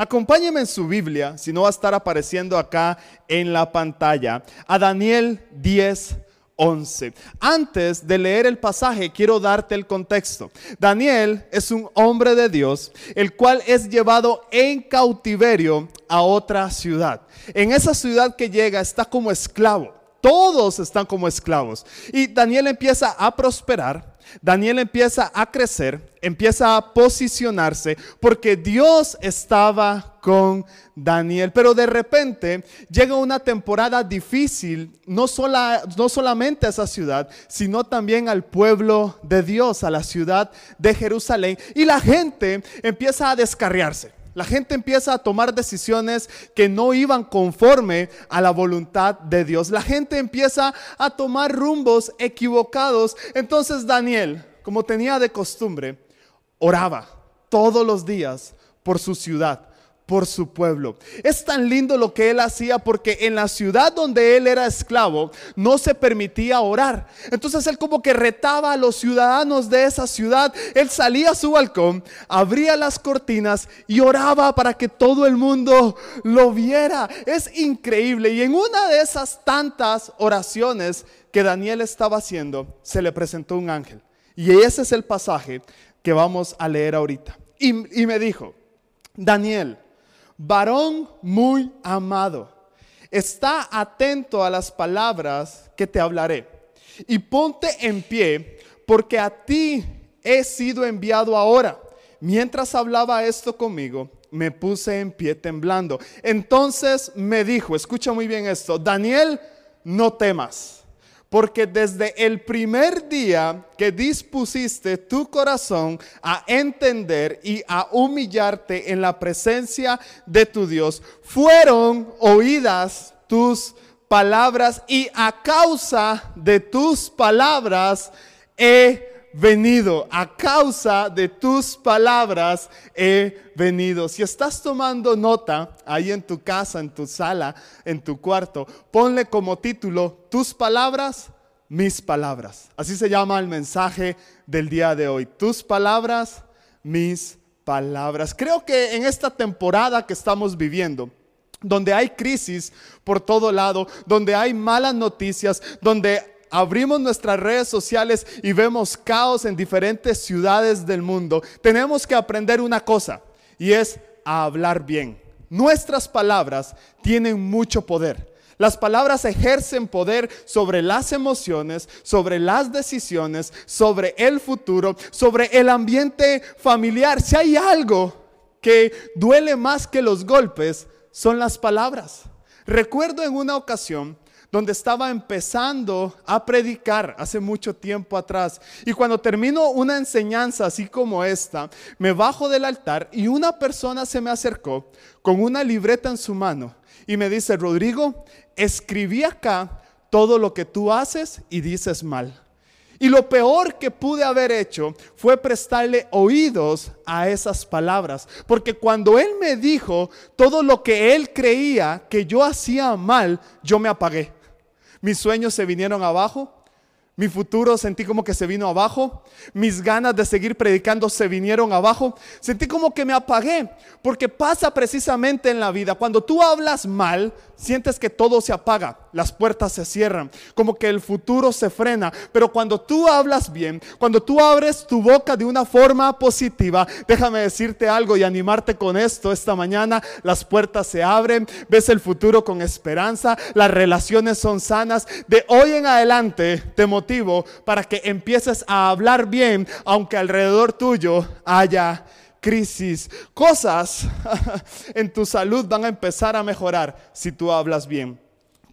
Acompáñeme en su Biblia, si no va a estar apareciendo acá en la pantalla, a Daniel 10, 11. Antes de leer el pasaje, quiero darte el contexto. Daniel es un hombre de Dios, el cual es llevado en cautiverio a otra ciudad. En esa ciudad que llega está como esclavo. Todos están como esclavos. Y Daniel empieza a prosperar Daniel empieza a crecer, empieza a posicionarse porque Dios estaba con Daniel. Pero de repente llega una temporada difícil, no, no solamente a esa ciudad, sino también al pueblo de Dios, a la ciudad de Jerusalén. Y la gente empieza a descarriarse. La gente empieza a tomar decisiones que no iban conforme a la voluntad de Dios. La gente empieza a tomar rumbos equivocados. Entonces Daniel, como tenía de costumbre, oraba todos los días por su ciudad por su pueblo. Es tan lindo lo que él hacía porque en la ciudad donde él era esclavo no se permitía orar. Entonces él como que retaba a los ciudadanos de esa ciudad. Él salía a su balcón, abría las cortinas y oraba para que todo el mundo lo viera. Es increíble. Y en una de esas tantas oraciones que Daniel estaba haciendo, se le presentó un ángel. Y ese es el pasaje que vamos a leer ahorita. Y, y me dijo, Daniel, varón muy amado, está atento a las palabras que te hablaré y ponte en pie, porque a ti he sido enviado ahora. Mientras hablaba esto conmigo, me puse en pie temblando. Entonces me dijo, escucha muy bien esto, Daniel, no temas porque desde el primer día que dispusiste tu corazón a entender y a humillarte en la presencia de tu Dios, fueron oídas tus palabras y a causa de tus palabras he venido, a causa de tus palabras he venido. Si estás tomando nota ahí en tu casa, en tu sala, en tu cuarto, ponle como título, tus palabras, mis palabras. Así se llama el mensaje del día de hoy. Tus palabras, mis palabras. Creo que en esta temporada que estamos viviendo, donde hay crisis por todo lado, donde hay malas noticias, donde abrimos nuestras redes sociales y vemos caos en diferentes ciudades del mundo, tenemos que aprender una cosa y es a hablar bien. Nuestras palabras tienen mucho poder. Las palabras ejercen poder sobre las emociones, sobre las decisiones, sobre el futuro, sobre el ambiente familiar. Si hay algo que duele más que los golpes, son las palabras. Recuerdo en una ocasión donde estaba empezando a predicar hace mucho tiempo atrás. Y cuando termino una enseñanza así como esta, me bajo del altar y una persona se me acercó con una libreta en su mano y me dice, Rodrigo, escribí acá todo lo que tú haces y dices mal. Y lo peor que pude haber hecho fue prestarle oídos a esas palabras. Porque cuando él me dijo todo lo que él creía que yo hacía mal, yo me apagué. Mis sueños se vinieron abajo. Mi futuro sentí como que se vino abajo. Mis ganas de seguir predicando se vinieron abajo. Sentí como que me apagué. Porque pasa precisamente en la vida. Cuando tú hablas mal, sientes que todo se apaga, las puertas se cierran, como que el futuro se frena. Pero cuando tú hablas bien, cuando tú abres tu boca de una forma positiva, déjame decirte algo y animarte con esto esta mañana, las puertas se abren, ves el futuro con esperanza, las relaciones son sanas. De hoy en adelante te para que empieces a hablar bien, aunque alrededor tuyo haya crisis. Cosas en tu salud van a empezar a mejorar si tú hablas bien.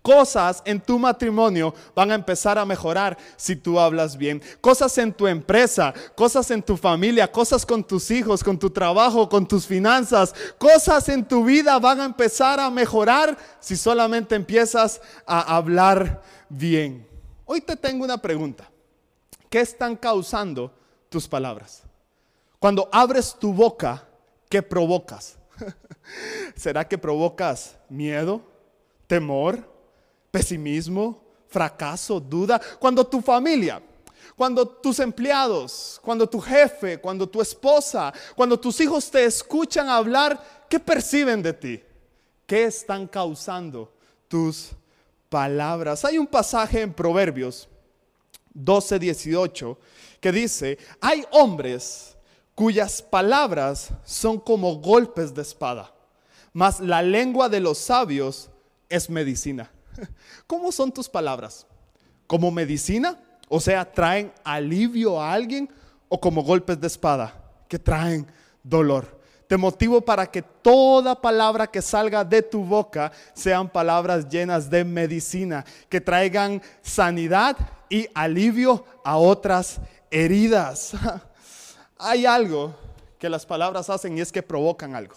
Cosas en tu matrimonio van a empezar a mejorar si tú hablas bien. Cosas en tu empresa, cosas en tu familia, cosas con tus hijos, con tu trabajo, con tus finanzas. Cosas en tu vida van a empezar a mejorar si solamente empiezas a hablar bien. Hoy te tengo una pregunta. ¿Qué están causando tus palabras? Cuando abres tu boca, ¿qué provocas? ¿Será que provocas miedo, temor, pesimismo, fracaso, duda? Cuando tu familia, Cuando tus empleados, cuando tu jefe, cuando tu esposa, cuando tus hijos te escuchan hablar, ¿qué perciben de ti? ¿Qué están causando tus Hay un pasaje en Proverbios 12, 18 que dice, hay hombres cuyas palabras son como golpes de espada, mas la lengua de los sabios es medicina. ¿Cómo son tus palabras? ¿Como medicina? O sea, traen alivio a alguien o como golpes de espada que traen dolor. Te motivo para que toda palabra que salga de tu boca sean palabras llenas de medicina, que traigan sanidad y alivio a otras heridas. Hay algo que las palabras hacen y es que provocan algo.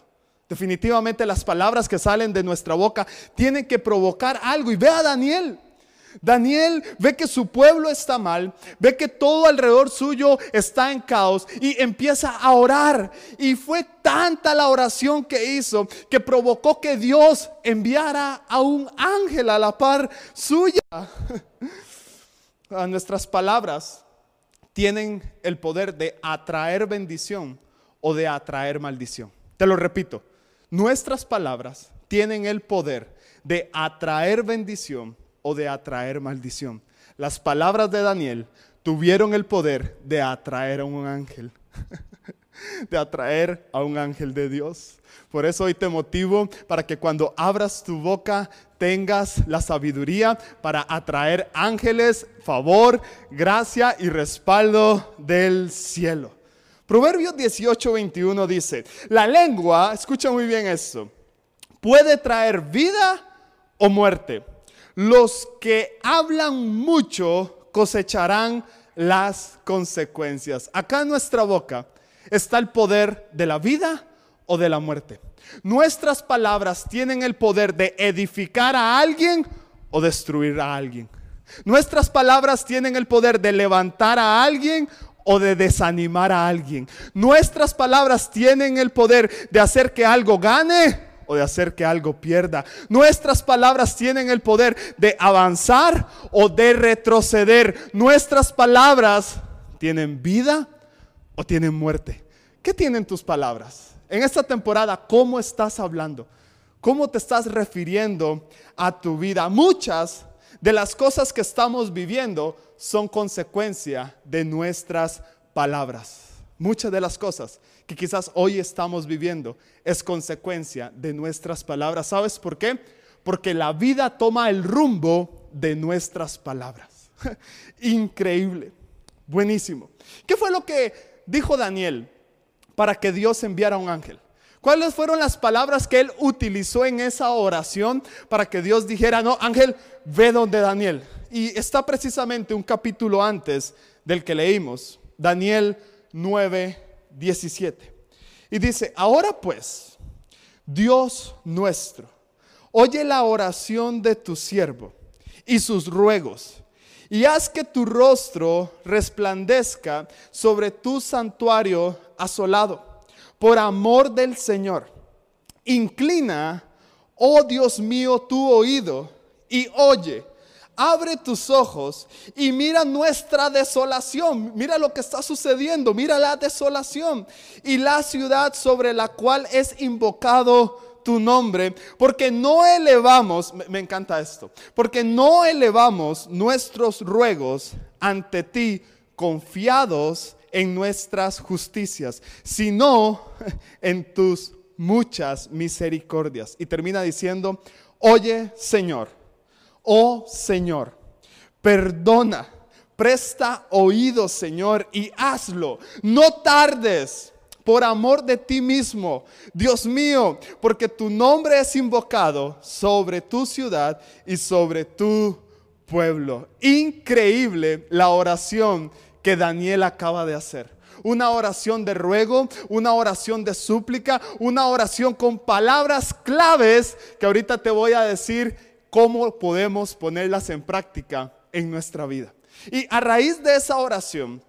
Definitivamente las palabras que salen de nuestra boca tienen que provocar algo. Y ve a Daniel. Daniel ve que su pueblo está mal, ve que todo alrededor suyo está en caos y empieza a orar. Y fue tanta la oración que hizo que provocó que Dios enviara a un ángel a la par suya. Nuestras palabras tienen el poder de atraer bendición o de atraer maldición. Te lo repito, nuestras palabras tienen el poder de atraer bendición de atraer maldición. Las palabras de Daniel tuvieron el poder de atraer a un ángel, de atraer a un ángel de Dios. Por eso hoy te motivo para que cuando abras tu boca tengas la sabiduría para atraer ángeles, favor, gracia y respaldo del cielo. Proverbios 18, 21 dice, la lengua, escucha muy bien esto, puede traer vida o muerte los que hablan mucho cosecharán las consecuencias. Acá en nuestra boca está el poder de la vida o de la muerte. Nuestras palabras tienen el poder de edificar a alguien o destruir a alguien. Nuestras palabras tienen el poder de levantar a alguien o de desanimar a alguien. Nuestras palabras tienen el poder de hacer que algo gane o de hacer que algo pierda. Nuestras palabras tienen el poder de avanzar o de retroceder. Nuestras palabras tienen vida o tienen muerte. ¿Qué tienen tus palabras? En esta temporada, ¿cómo estás hablando? ¿Cómo te estás refiriendo a tu vida? Muchas de las cosas que estamos viviendo son consecuencia de nuestras palabras. Muchas de las cosas que quizás hoy estamos viviendo es consecuencia de nuestras palabras. ¿Sabes por qué? Porque la vida toma el rumbo de nuestras palabras. Increíble. Buenísimo. ¿Qué fue lo que dijo Daniel para que Dios enviara un ángel? ¿Cuáles fueron las palabras que él utilizó en esa oración para que Dios dijera, no, ángel, ve donde Daniel? Y está precisamente un capítulo antes del que leímos, Daniel 9, 17. Y dice, ahora pues, Dios nuestro, oye la oración de tu siervo y sus ruegos, y haz que tu rostro resplandezca sobre tu santuario asolado, por amor del Señor. Inclina, oh Dios mío, tu oído y oye abre tus ojos y mira nuestra desolación. Mira lo que está sucediendo. Mira la desolación y la ciudad sobre la cual es invocado tu nombre. Porque no elevamos, me encanta esto, porque no elevamos nuestros ruegos ante ti confiados en nuestras justicias, sino en tus muchas misericordias. Y termina diciendo, oye Señor oh Señor, perdona, presta oído, Señor, y hazlo. No tardes por amor de ti mismo, Dios mío, porque tu nombre es invocado sobre tu ciudad y sobre tu pueblo. Increíble la oración que Daniel acaba de hacer. Una oración de ruego, una oración de súplica, una oración con palabras claves que ahorita te voy a decir cómo podemos ponerlas en práctica en nuestra vida. Y a raíz de esa oración,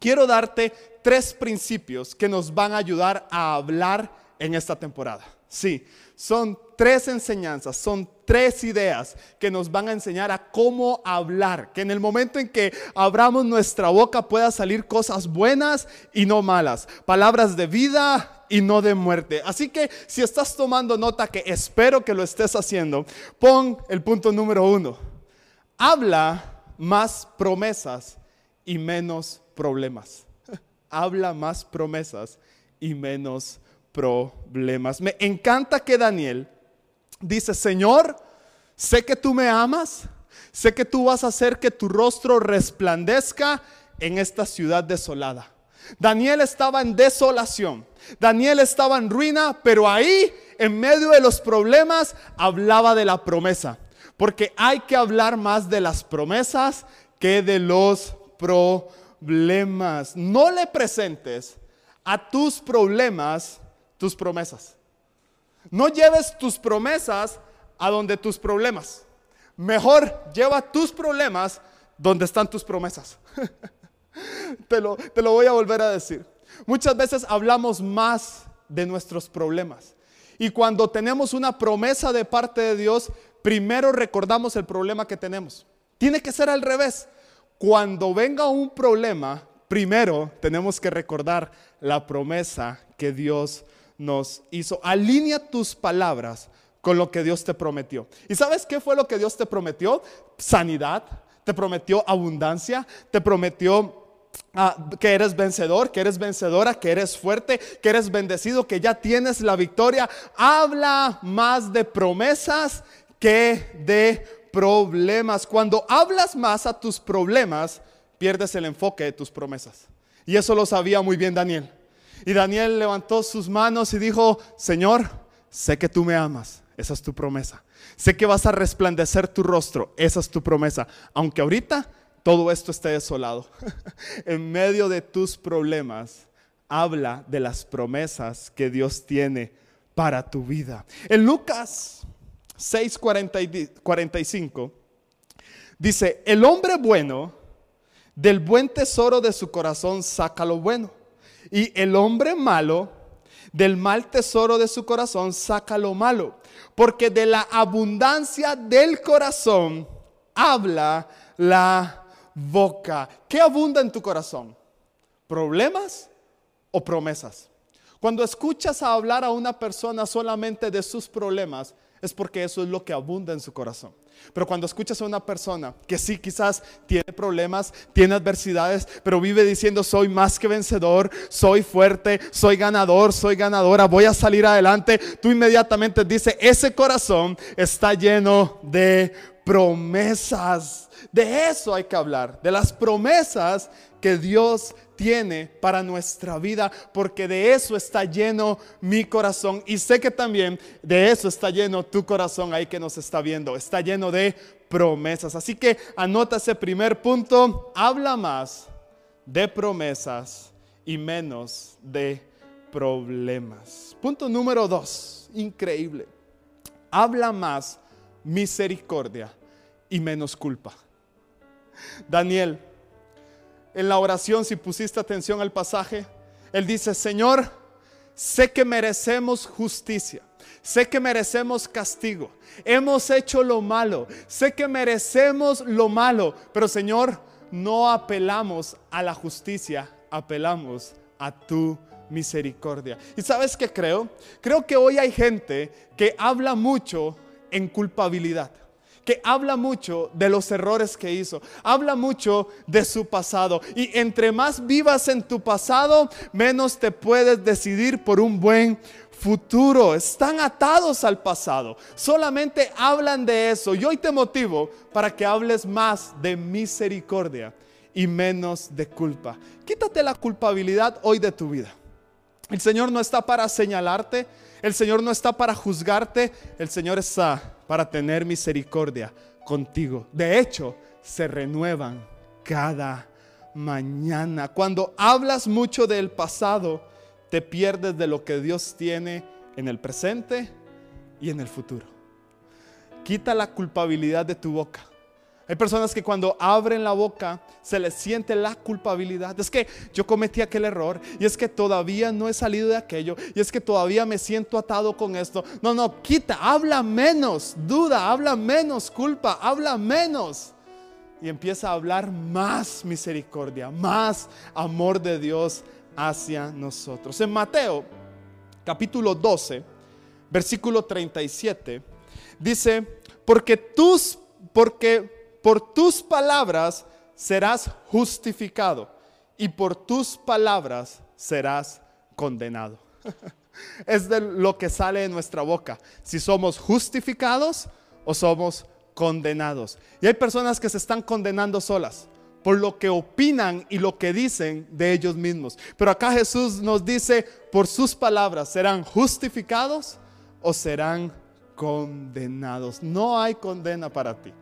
quiero darte tres principios que nos van a ayudar a hablar en esta temporada. Sí, son tres enseñanzas, son tres ideas que nos van a enseñar a cómo hablar, que en el momento en que abramos nuestra boca pueda salir cosas buenas y no malas, palabras de vida y no de muerte. Así que si estás tomando nota, que espero que lo estés haciendo, pon el punto número uno. Habla más promesas y menos problemas. Habla más promesas y menos problemas. Me encanta que Daniel dice, Señor, sé que tú me amas, sé que tú vas a hacer que tu rostro resplandezca en esta ciudad desolada. Daniel estaba en desolación, Daniel estaba en ruina, pero ahí, en medio de los problemas, hablaba de la promesa. Porque hay que hablar más de las promesas que de los problemas. No le presentes a tus problemas tus promesas. No lleves tus promesas a donde tus problemas. Mejor lleva tus problemas donde están tus promesas. te, lo, te lo voy a volver a decir. Muchas veces hablamos más de nuestros problemas. Y cuando tenemos una promesa de parte de Dios, primero recordamos el problema que tenemos. Tiene que ser al revés. Cuando venga un problema, primero tenemos que recordar la promesa que Dios nos hizo. Alinea tus palabras con lo que Dios te prometió. ¿Y sabes qué fue lo que Dios te prometió? Sanidad, te prometió abundancia, te prometió ah, que eres vencedor, que eres vencedora, que eres fuerte, que eres bendecido, que ya tienes la victoria. Habla más de promesas que de problemas. Cuando hablas más a tus problemas, pierdes el enfoque de tus promesas. Y eso lo sabía muy bien Daniel. Y Daniel levantó sus manos y dijo, Señor, sé que tú me amas, esa es tu promesa. Sé que vas a resplandecer tu rostro, esa es tu promesa. Aunque ahorita todo esto esté desolado, en medio de tus problemas, habla de las promesas que Dios tiene para tu vida. En Lucas 6:45 dice, el hombre bueno del buen tesoro de su corazón saca lo bueno y el hombre malo, del mal tesoro de su corazón, saca lo malo. Porque de la abundancia del corazón habla la boca. ¿Qué abunda en tu corazón? ¿Problemas o promesas? Cuando escuchas hablar a una persona solamente de sus problemas, es porque eso es lo que abunda en su corazón. Pero cuando escuchas a una persona que sí quizás tiene problemas, tiene adversidades, pero vive diciendo soy más que vencedor, soy fuerte, soy ganador, soy ganadora, voy a salir adelante, tú inmediatamente dices, ese corazón está lleno de promesas. De eso hay que hablar, de las promesas que Dios tiene para nuestra vida, porque de eso está lleno mi corazón. Y sé que también de eso está lleno tu corazón ahí que nos está viendo. Está lleno de promesas. Así que anota ese primer punto. Habla más de promesas y menos de problemas. Punto número dos, increíble. Habla más misericordia y menos culpa. Daniel en la oración, si pusiste atención al pasaje, él dice, Señor, sé que merecemos justicia, sé que merecemos castigo, hemos hecho lo malo, sé que merecemos lo malo, pero Señor, no apelamos a la justicia, apelamos a tu misericordia. ¿Y sabes qué creo? Creo que hoy hay gente que habla mucho en culpabilidad que habla mucho de los errores que hizo, habla mucho de su pasado. Y entre más vivas en tu pasado, menos te puedes decidir por un buen futuro. Están atados al pasado. Solamente hablan de eso. Y hoy te motivo para que hables más de misericordia y menos de culpa. Quítate la culpabilidad hoy de tu vida. El Señor no está para señalarte, el Señor no está para juzgarte, el Señor está para tener misericordia contigo. De hecho, se renuevan cada mañana. Cuando hablas mucho del pasado, te pierdes de lo que Dios tiene en el presente y en el futuro. Quita la culpabilidad de tu boca. Hay personas que cuando abren la boca se les siente la culpabilidad. Es que yo cometí aquel error y es que todavía no he salido de aquello y es que todavía me siento atado con esto. No, no, quita, habla menos duda, habla menos culpa, habla menos. Y empieza a hablar más misericordia, más amor de Dios hacia nosotros. En Mateo capítulo 12, versículo 37, dice, porque tus, porque por tus palabras serás justificado y por tus palabras serás condenado. es de lo que sale de nuestra boca, si somos justificados o somos condenados. Y hay personas que se están condenando solas por lo que opinan y lo que dicen de ellos mismos. Pero acá Jesús nos dice, por sus palabras serán justificados o serán condenados. No hay condena para ti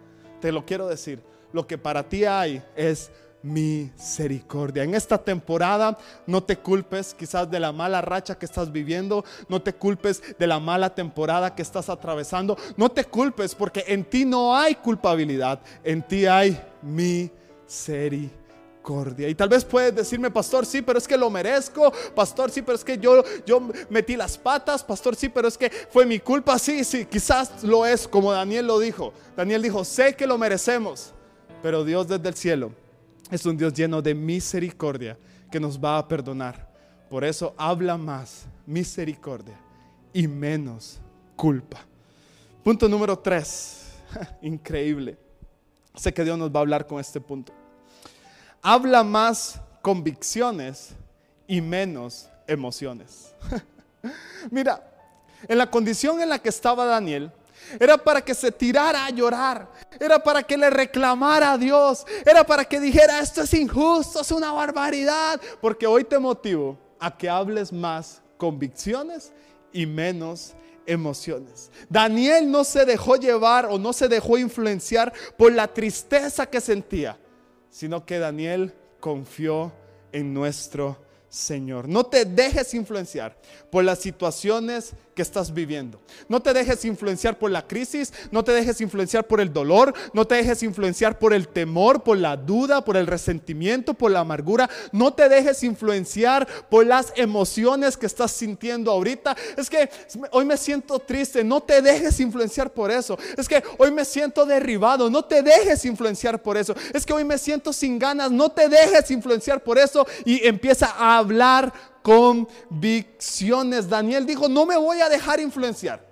te lo quiero decir, lo que para ti hay es misericordia. En esta temporada no te culpes quizás de la mala racha que estás viviendo, no te culpes de la mala temporada que estás atravesando, no te culpes porque en ti no hay culpabilidad, en ti hay misericordia. Y tal vez puedes decirme, pastor, sí, pero es que lo merezco. Pastor, sí, pero es que yo, yo metí las patas. Pastor, sí, pero es que fue mi culpa. Sí, sí, quizás lo es, como Daniel lo dijo. Daniel dijo, sé que lo merecemos, pero Dios desde el cielo es un Dios lleno de misericordia que nos va a perdonar. Por eso habla más misericordia y menos culpa. Punto número tres. Increíble. Sé que Dios nos va a hablar con este punto habla más convicciones y menos emociones. Mira, en la condición en la que estaba Daniel, era para que se tirara a llorar, era para que le reclamara a Dios, era para que dijera, esto es injusto, es una barbaridad, porque hoy te motivo a que hables más convicciones y menos emociones. Daniel no se dejó llevar o no se dejó influenciar por la tristeza que sentía sino que Daniel confió en nuestro Señor. No te dejes influenciar por las situaciones estás viviendo. No te dejes influenciar por la crisis, no te dejes influenciar por el dolor, no te dejes influenciar por el temor, por la duda, por el resentimiento, por la amargura. No te dejes influenciar por las emociones que estás sintiendo ahorita. Es que hoy me siento triste, no te dejes influenciar por eso. Es que hoy me siento derribado, no te dejes influenciar por eso. Es que hoy me siento sin ganas, no te dejes influenciar por eso y empieza a hablar convicciones. Daniel dijo, no me voy a dejar influenciar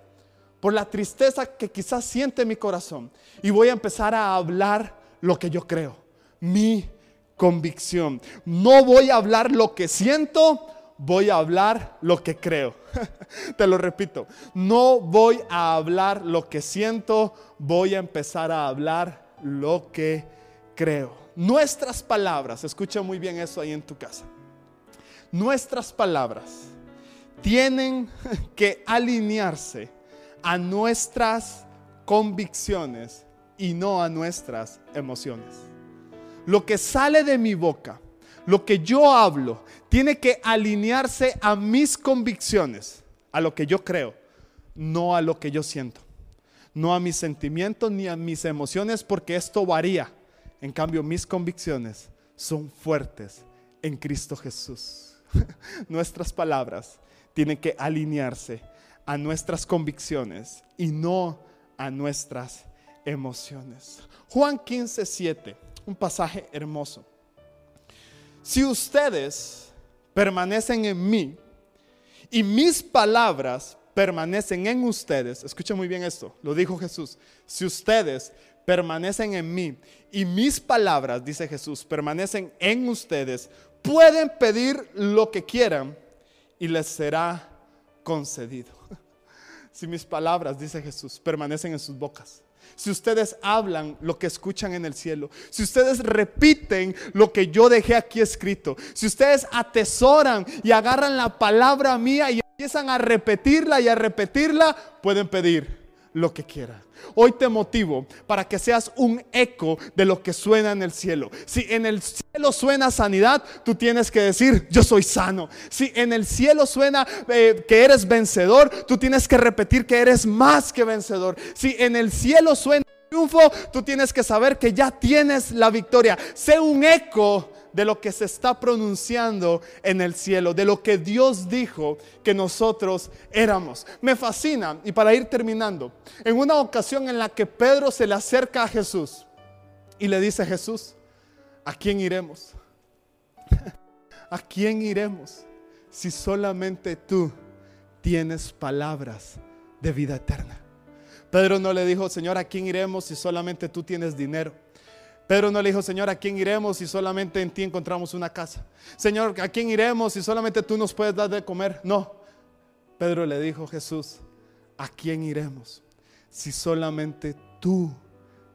por la tristeza que quizás siente mi corazón y voy a empezar a hablar lo que yo creo, mi convicción. No voy a hablar lo que siento, voy a hablar lo que creo. Te lo repito, no voy a hablar lo que siento, voy a empezar a hablar lo que creo. Nuestras palabras, escucha muy bien eso ahí en tu casa nuestras palabras tienen que alinearse a nuestras convicciones y no a nuestras emociones. Lo que sale de mi boca, lo que yo hablo, tiene que alinearse a mis convicciones, a lo que yo creo, no a lo que yo siento, no a mis sentimientos ni a mis emociones, porque esto varía. En cambio, mis convicciones son fuertes en Cristo Jesús. nuestras palabras tienen que alinearse a nuestras convicciones y no a nuestras emociones. Juan 15, 7, un pasaje hermoso. Si ustedes permanecen en mí y mis palabras permanecen en ustedes, escuchen muy bien esto, lo dijo Jesús, si ustedes permanecen en mí y mis palabras, dice Jesús, permanecen en ustedes, pueden pedir lo que quieran y les será concedido. Si mis palabras, dice Jesús, permanecen en sus bocas. Si ustedes hablan lo que escuchan en el cielo, si ustedes repiten lo que yo dejé aquí escrito, si ustedes atesoran y agarran la palabra mía y empiezan a repetirla y a repetirla, pueden pedir lo que quieran. Hoy te motivo para que seas un eco de lo que suena en el cielo. Si en el cielo suena sanidad, tú tienes que decir, yo soy sano. Si en el cielo suena eh, que eres vencedor, tú tienes que repetir que eres más que vencedor. Si en el cielo suena triunfo, tú tienes que saber que ya tienes la victoria. Sé un eco de lo que se está pronunciando en el cielo, de lo que Dios dijo que nosotros éramos. Me fascina, y para ir terminando, en una ocasión en la que Pedro se le acerca a Jesús y le dice, Jesús, ¿a quién iremos? ¿A quién iremos si solamente tú tienes palabras de vida eterna? Pedro no le dijo, Señor, ¿a quién iremos si solamente tú tienes dinero? Pedro no le dijo, Señor, ¿a quién iremos si solamente en ti encontramos una casa? Señor, ¿a quién iremos si solamente tú nos puedes dar de comer? No. Pedro le dijo, Jesús, ¿a quién iremos si solamente tú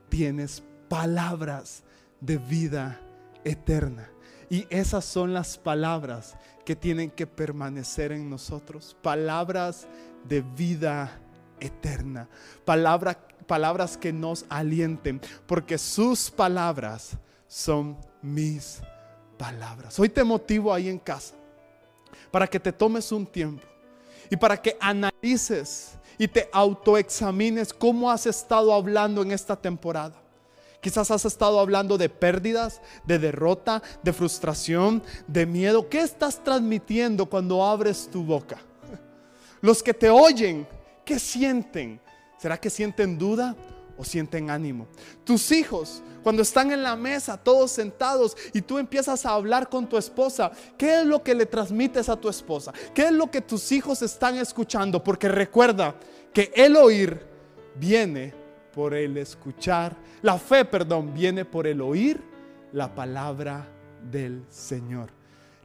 tienes palabras de vida eterna? Y esas son las palabras que tienen que permanecer en nosotros. Palabras de vida eterna. Palabra, palabras que nos alienten, porque sus palabras son mis palabras. Hoy te motivo ahí en casa para que te tomes un tiempo y para que analices y te autoexamines cómo has estado hablando en esta temporada. Quizás has estado hablando de pérdidas, de derrota, de frustración, de miedo. ¿Qué estás transmitiendo cuando abres tu boca? Los que te oyen ¿Qué sienten? ¿Será que sienten duda o sienten ánimo? Tus hijos, cuando están en la mesa, todos sentados, y tú empiezas a hablar con tu esposa, ¿qué es lo que le transmites a tu esposa? ¿Qué es lo que tus hijos están escuchando? Porque recuerda que el oír viene por el escuchar, la fe, perdón, viene por el oír la palabra del Señor.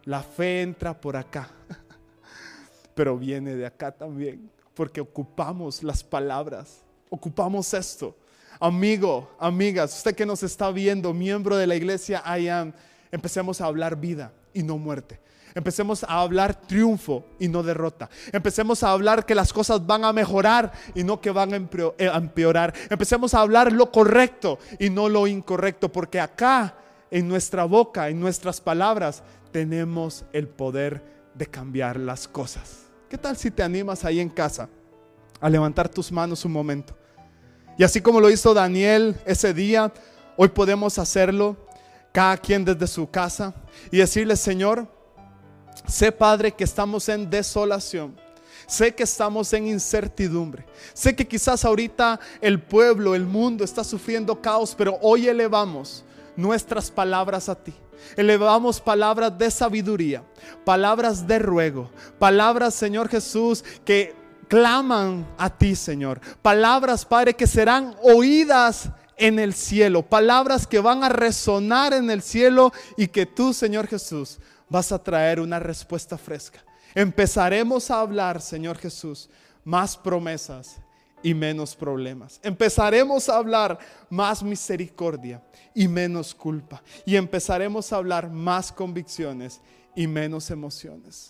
La fe entra por acá, pero viene de acá también porque ocupamos las palabras, ocupamos esto. Amigo, amigas, usted que nos está viendo, miembro de la iglesia I am, empecemos a hablar vida y no muerte. Empecemos a hablar triunfo y no derrota. Empecemos a hablar que las cosas van a mejorar y no que van a eh, empeorar. Empecemos a hablar lo correcto y no lo incorrecto, porque acá en nuestra boca, en nuestras palabras, tenemos el poder de cambiar las cosas. ¿Qué tal si te animas ahí en casa a levantar tus manos un momento? Y así como lo hizo Daniel ese día, hoy podemos hacerlo cada quien desde su casa y decirle, Señor, sé Padre que estamos en desolación. Sé que estamos en incertidumbre. Sé que quizás ahorita el pueblo, el mundo está sufriendo caos, pero hoy elevamos nuestras palabras a ti. Elevamos palabras de sabiduría, palabras de ruego, palabras, Señor Jesús, que claman a ti, Señor. Palabras, Padre, que serán oídas en el cielo. Palabras que van a resonar en el cielo y que tú, Señor Jesús, vas a traer una respuesta fresca. Empezaremos a hablar, Señor Jesús, más promesas y menos problemas. Empezaremos a hablar más misericordia y menos culpa. Y empezaremos a hablar más convicciones y menos emociones.